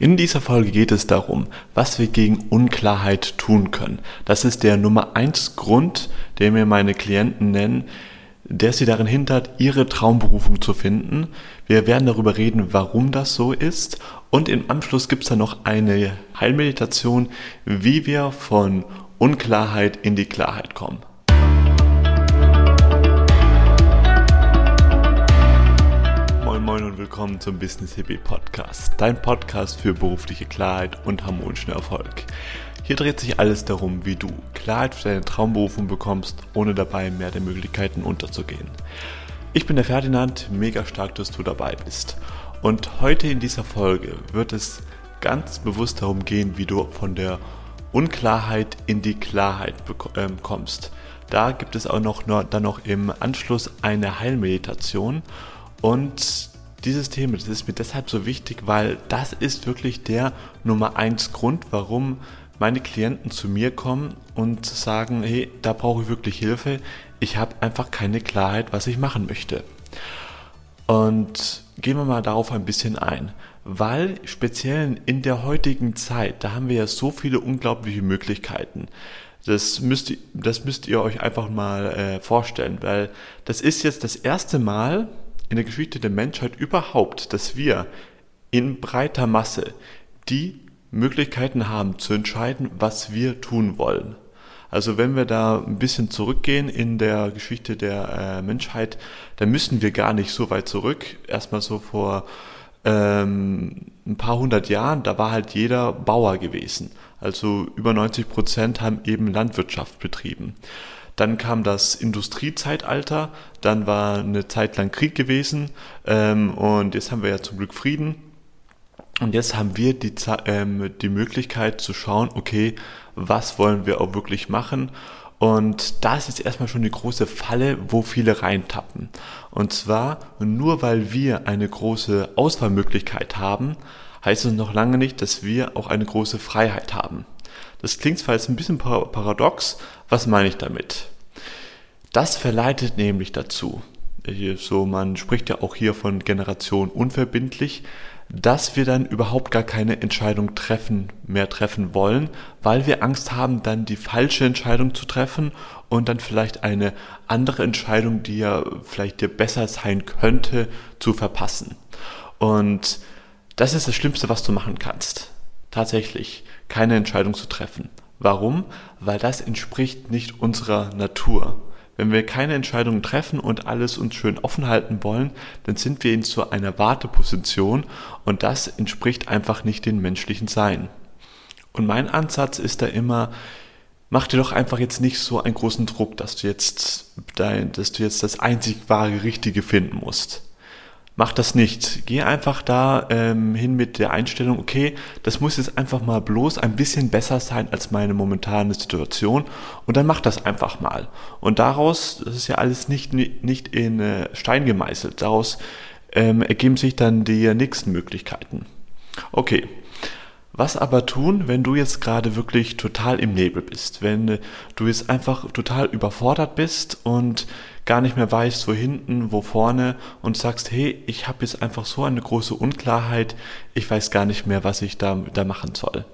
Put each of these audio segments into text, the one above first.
In dieser Folge geht es darum, was wir gegen Unklarheit tun können. Das ist der Nummer eins Grund, den mir meine Klienten nennen, der sie darin hindert, ihre Traumberufung zu finden. Wir werden darüber reden, warum das so ist. Und im Anschluss gibt es dann noch eine Heilmeditation, wie wir von Unklarheit in die Klarheit kommen. Willkommen zum Business Hippie Podcast, dein Podcast für berufliche Klarheit und harmonischen Erfolg. Hier dreht sich alles darum, wie du Klarheit für deine Traumberufung bekommst, ohne dabei mehr der Möglichkeiten unterzugehen. Ich bin der Ferdinand, mega stark, dass du dabei bist. Und heute in dieser Folge wird es ganz bewusst darum gehen, wie du von der Unklarheit in die Klarheit ähm, kommst. Da gibt es auch noch, dann noch im Anschluss eine Heilmeditation und dieses Thema, das ist mir deshalb so wichtig, weil das ist wirklich der Nummer eins Grund, warum meine Klienten zu mir kommen und sagen, hey, da brauche ich wirklich Hilfe. Ich habe einfach keine Klarheit, was ich machen möchte. Und gehen wir mal darauf ein bisschen ein, weil speziell in der heutigen Zeit, da haben wir ja so viele unglaubliche Möglichkeiten. Das müsst, das müsst ihr euch einfach mal äh, vorstellen, weil das ist jetzt das erste Mal, in der Geschichte der Menschheit überhaupt, dass wir in breiter Masse die Möglichkeiten haben zu entscheiden, was wir tun wollen. Also wenn wir da ein bisschen zurückgehen in der Geschichte der äh, Menschheit, dann müssen wir gar nicht so weit zurück. Erstmal so vor ähm, ein paar hundert Jahren, da war halt jeder Bauer gewesen. Also über 90 Prozent haben eben Landwirtschaft betrieben. Dann kam das Industriezeitalter, dann war eine Zeit lang Krieg gewesen ähm, und jetzt haben wir ja zum Glück Frieden. Und jetzt haben wir die, ähm, die Möglichkeit zu schauen, okay, was wollen wir auch wirklich machen? Und da ist erstmal schon die große Falle, wo viele reintappen. Und zwar nur weil wir eine große Auswahlmöglichkeit haben, heißt es noch lange nicht, dass wir auch eine große Freiheit haben. Das klingt zwar jetzt ein bisschen paradox, was meine ich damit? Das verleitet nämlich dazu, so man spricht ja auch hier von Generation unverbindlich, dass wir dann überhaupt gar keine Entscheidung treffen, mehr treffen wollen, weil wir Angst haben, dann die falsche Entscheidung zu treffen und dann vielleicht eine andere Entscheidung, die ja vielleicht dir besser sein könnte, zu verpassen. Und das ist das Schlimmste, was du machen kannst. Tatsächlich, keine Entscheidung zu treffen. Warum? Weil das entspricht nicht unserer Natur. Wenn wir keine Entscheidungen treffen und alles uns schön offen halten wollen, dann sind wir in so einer Warteposition und das entspricht einfach nicht dem menschlichen Sein. Und mein Ansatz ist da immer, mach dir doch einfach jetzt nicht so einen großen Druck, dass du jetzt dein, dass du jetzt das einzig wahre Richtige finden musst mach das nicht. Geh einfach da ähm, hin mit der Einstellung, okay, das muss jetzt einfach mal bloß ein bisschen besser sein als meine momentane Situation und dann mach das einfach mal. Und daraus, das ist ja alles nicht, nicht in äh, Stein gemeißelt, daraus ähm, ergeben sich dann die nächsten Möglichkeiten. Okay, was aber tun, wenn du jetzt gerade wirklich total im Nebel bist, wenn äh, du jetzt einfach total überfordert bist und gar nicht mehr weißt, wo hinten, wo vorne und sagst, hey, ich habe jetzt einfach so eine große Unklarheit, ich weiß gar nicht mehr, was ich da, da machen soll.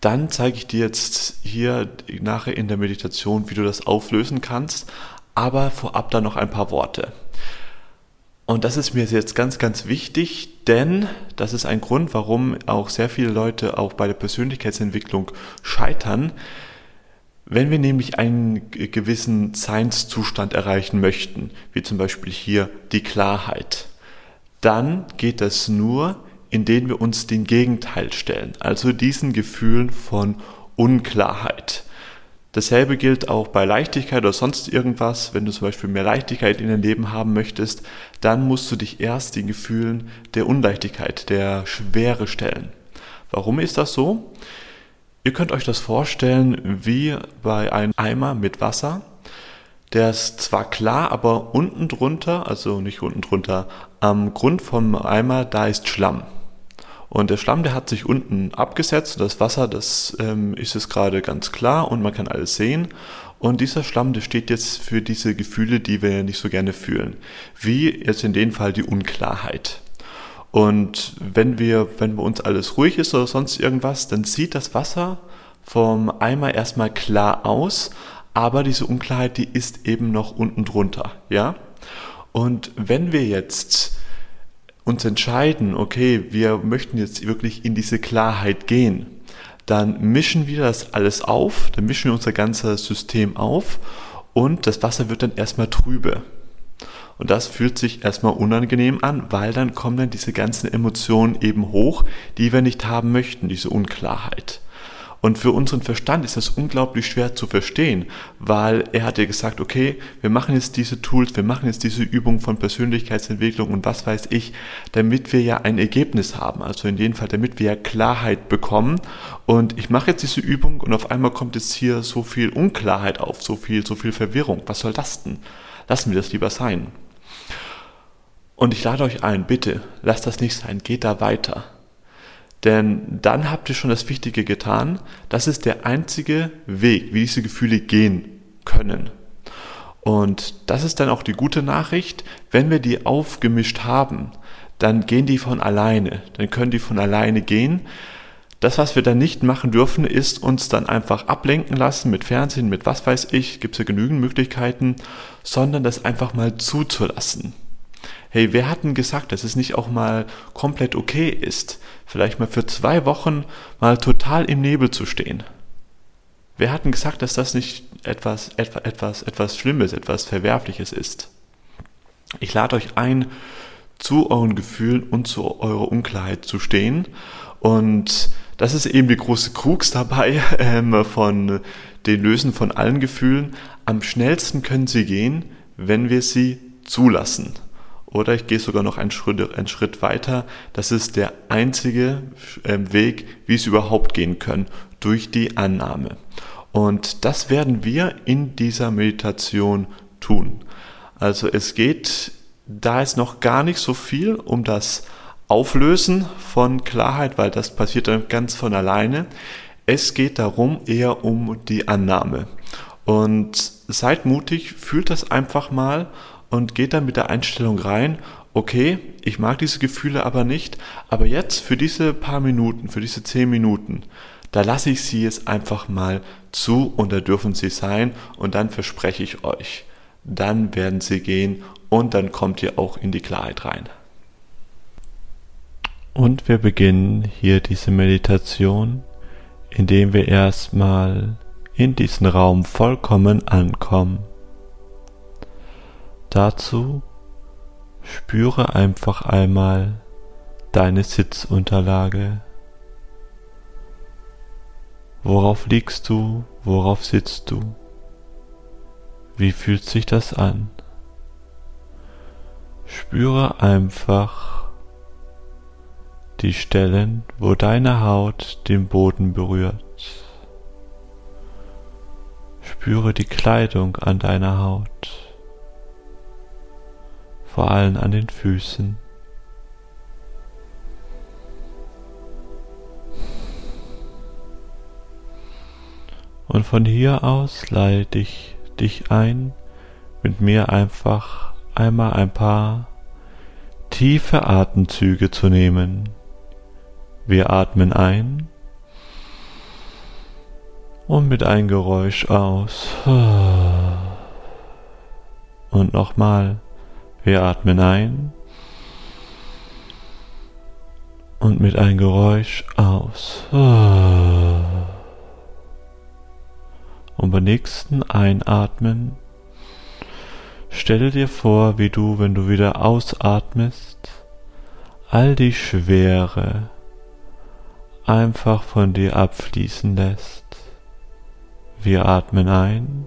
Dann zeige ich dir jetzt hier nachher in der Meditation, wie du das auflösen kannst, aber vorab dann noch ein paar Worte. Und das ist mir jetzt ganz, ganz wichtig, denn das ist ein Grund, warum auch sehr viele Leute auch bei der Persönlichkeitsentwicklung scheitern. Wenn wir nämlich einen gewissen Seinszustand erreichen möchten, wie zum Beispiel hier die Klarheit, dann geht das nur, indem wir uns den Gegenteil stellen, also diesen Gefühlen von Unklarheit. Dasselbe gilt auch bei Leichtigkeit oder sonst irgendwas. Wenn du zum Beispiel mehr Leichtigkeit in deinem Leben haben möchtest, dann musst du dich erst den Gefühlen der Unleichtigkeit, der Schwere stellen. Warum ist das so? Ihr könnt euch das vorstellen wie bei einem Eimer mit Wasser. Der ist zwar klar, aber unten drunter, also nicht unten drunter, am Grund vom Eimer, da ist Schlamm. Und der Schlamm, der hat sich unten abgesetzt das Wasser, das ähm, ist es gerade ganz klar und man kann alles sehen. Und dieser Schlamm, der steht jetzt für diese Gefühle, die wir nicht so gerne fühlen. Wie jetzt in dem Fall die Unklarheit. Und wenn wir, wenn bei uns alles ruhig ist oder sonst irgendwas, dann sieht das Wasser vom Eimer erstmal klar aus, aber diese Unklarheit, die ist eben noch unten drunter, ja? Und wenn wir jetzt uns entscheiden, okay, wir möchten jetzt wirklich in diese Klarheit gehen, dann mischen wir das alles auf, dann mischen wir unser ganzes System auf und das Wasser wird dann erstmal trübe. Und das fühlt sich erstmal unangenehm an, weil dann kommen dann diese ganzen Emotionen eben hoch, die wir nicht haben möchten, diese Unklarheit. Und für unseren Verstand ist das unglaublich schwer zu verstehen, weil er hat ja gesagt, okay, wir machen jetzt diese Tools, wir machen jetzt diese Übung von Persönlichkeitsentwicklung und was weiß ich, damit wir ja ein Ergebnis haben. Also in dem Fall, damit wir ja Klarheit bekommen. Und ich mache jetzt diese Übung und auf einmal kommt jetzt hier so viel Unklarheit auf, so viel, so viel Verwirrung. Was soll das denn? Lassen wir das lieber sein. Und ich lade euch ein, bitte, lasst das nicht sein, geht da weiter. Denn dann habt ihr schon das Wichtige getan. Das ist der einzige Weg, wie diese Gefühle gehen können. Und das ist dann auch die gute Nachricht. Wenn wir die aufgemischt haben, dann gehen die von alleine. Dann können die von alleine gehen. Das, was wir dann nicht machen dürfen, ist uns dann einfach ablenken lassen mit Fernsehen, mit was weiß ich, gibt es ja genügend Möglichkeiten, sondern das einfach mal zuzulassen hey, wer hat denn gesagt, dass es nicht auch mal komplett okay ist, vielleicht mal für zwei Wochen mal total im Nebel zu stehen? Wer hat denn gesagt, dass das nicht etwas, etwas, etwas, etwas Schlimmes, etwas Verwerfliches ist? Ich lade euch ein, zu euren Gefühlen und zu eurer Unklarheit zu stehen. Und das ist eben die große Krux dabei ähm, von den Lösen von allen Gefühlen. Am schnellsten können sie gehen, wenn wir sie zulassen. Oder ich gehe sogar noch einen Schritt, einen Schritt weiter. Das ist der einzige ähm, Weg, wie es überhaupt gehen können, durch die Annahme. Und das werden wir in dieser Meditation tun. Also es geht da ist noch gar nicht so viel um das Auflösen von Klarheit, weil das passiert dann ganz von alleine. Es geht darum eher um die Annahme. Und seid mutig, fühlt das einfach mal und geht dann mit der Einstellung rein, okay, ich mag diese Gefühle aber nicht, aber jetzt für diese paar Minuten, für diese zehn Minuten, da lasse ich sie jetzt einfach mal zu und da dürfen sie sein und dann verspreche ich euch, dann werden sie gehen und dann kommt ihr auch in die Klarheit rein. Und wir beginnen hier diese Meditation, indem wir erstmal in diesen Raum vollkommen ankommen. Dazu spüre einfach einmal deine Sitzunterlage. Worauf liegst du? Worauf sitzt du? Wie fühlt sich das an? Spüre einfach die Stellen, wo deine Haut den Boden berührt. Spüre die Kleidung an deiner Haut vor allem an den Füßen. Und von hier aus leite ich dich ein, mit mir einfach einmal ein paar tiefe Atemzüge zu nehmen. Wir atmen ein und mit ein Geräusch aus. Und nochmal. Wir atmen ein und mit einem Geräusch aus. Und beim nächsten Einatmen stelle dir vor, wie du, wenn du wieder ausatmest, all die Schwere einfach von dir abfließen lässt. Wir atmen ein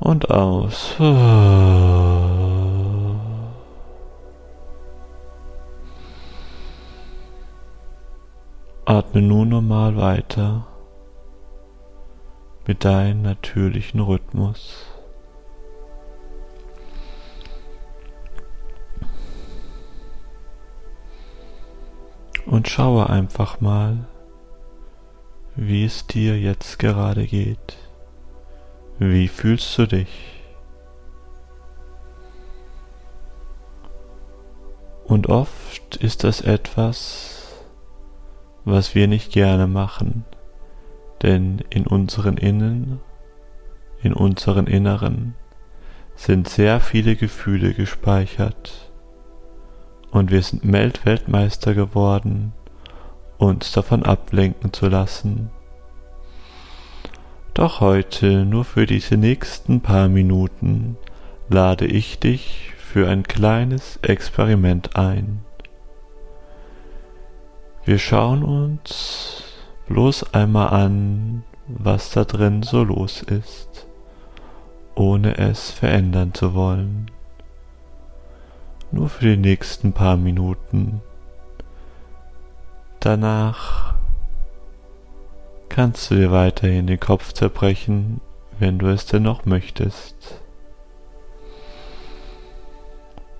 und aus. Atme nun normal weiter mit deinem natürlichen Rhythmus. Und schaue einfach mal, wie es dir jetzt gerade geht. Wie fühlst du dich? Und oft ist das etwas, was wir nicht gerne machen, denn in unseren Innen, in unseren Inneren sind sehr viele Gefühle gespeichert und wir sind Weltmeister geworden, uns davon ablenken zu lassen. Doch heute, nur für diese nächsten paar Minuten, lade ich dich für ein kleines Experiment ein. Wir schauen uns bloß einmal an, was da drin so los ist, ohne es verändern zu wollen. Nur für die nächsten paar Minuten. Danach kannst du dir weiterhin den Kopf zerbrechen, wenn du es denn noch möchtest.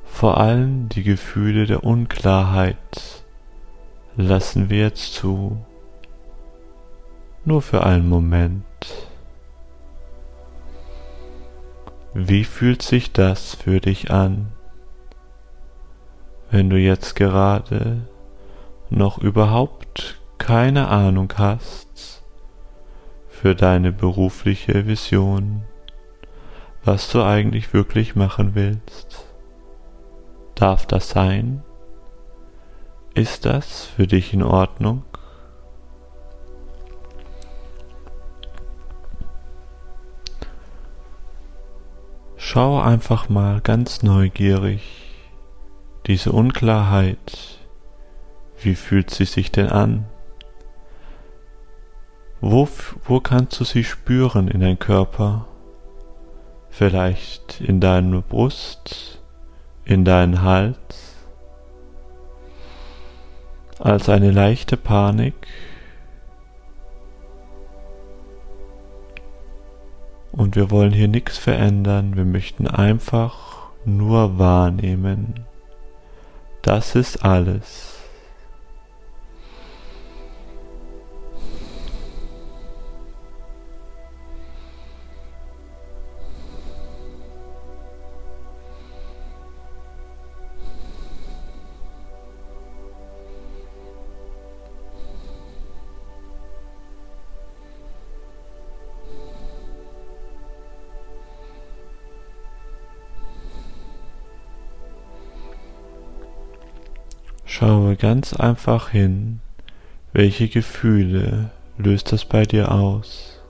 Vor allem die Gefühle der Unklarheit lassen wir jetzt zu. Nur für einen Moment. Wie fühlt sich das für dich an, wenn du jetzt gerade noch überhaupt keine Ahnung hast für deine berufliche Vision, was du eigentlich wirklich machen willst? Darf das sein? Ist das für dich in Ordnung? Schau einfach mal ganz neugierig diese Unklarheit. Wie fühlt sie sich denn an? Wo, wo kannst du sie spüren in deinem Körper? Vielleicht in deiner Brust, in deinen Hals als eine leichte Panik und wir wollen hier nichts verändern, wir möchten einfach nur wahrnehmen. Das ist alles. Ganz einfach hin, welche Gefühle löst das bei dir aus.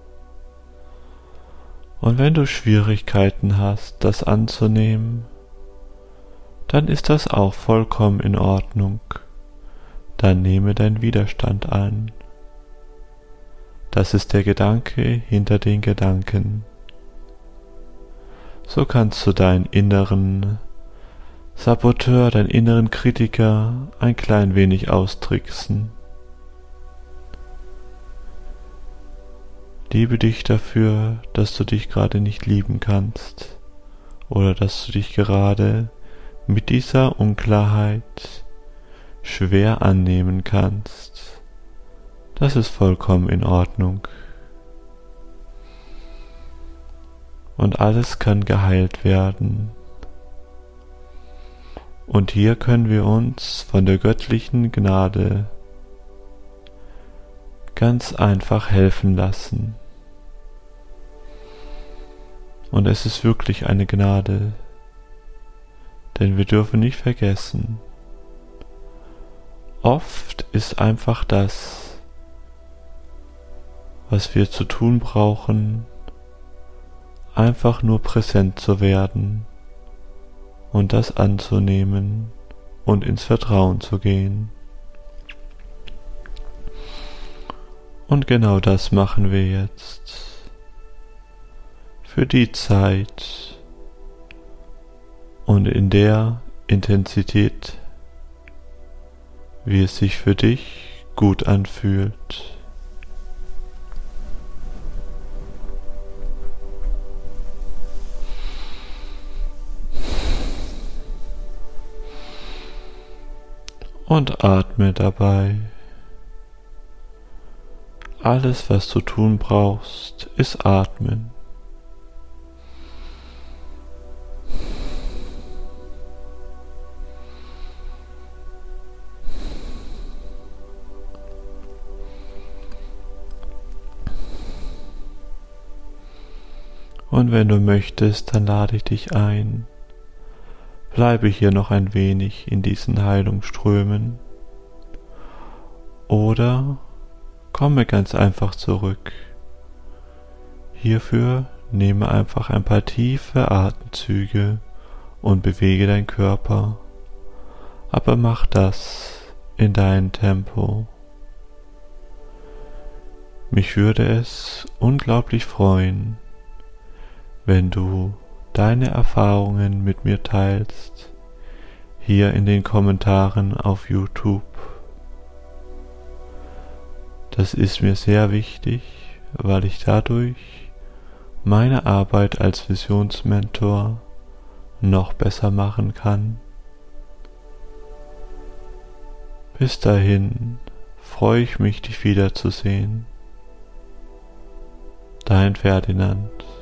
Und wenn du Schwierigkeiten hast, das anzunehmen, dann ist das auch vollkommen in Ordnung. Dann nehme dein Widerstand an. Das ist der Gedanke hinter den Gedanken. So kannst du deinen inneren Saboteur, deinen inneren Kritiker ein klein wenig austricksen. Liebe dich dafür, dass du dich gerade nicht lieben kannst oder dass du dich gerade mit dieser Unklarheit schwer annehmen kannst. Das ist vollkommen in Ordnung. Und alles kann geheilt werden. Und hier können wir uns von der göttlichen Gnade ganz einfach helfen lassen. Und es ist wirklich eine Gnade, denn wir dürfen nicht vergessen, oft ist einfach das, was wir zu tun brauchen, einfach nur präsent zu werden und das anzunehmen und ins Vertrauen zu gehen. Und genau das machen wir jetzt. Für die Zeit und in der Intensität, wie es sich für dich gut anfühlt. und atme dabei. Alles, was du tun brauchst, ist atmen. Und wenn du möchtest, dann lade ich dich ein, Bleibe hier noch ein wenig in diesen Heilungsströmen. Oder komme ganz einfach zurück. Hierfür nehme einfach ein paar tiefe Atemzüge und bewege deinen Körper, aber mach das in deinem Tempo. Mich würde es unglaublich freuen, wenn du deine Erfahrungen mit mir teilst, hier in den Kommentaren auf YouTube. Das ist mir sehr wichtig, weil ich dadurch meine Arbeit als Visionsmentor noch besser machen kann. Bis dahin freue ich mich, dich wiederzusehen. Dein Ferdinand.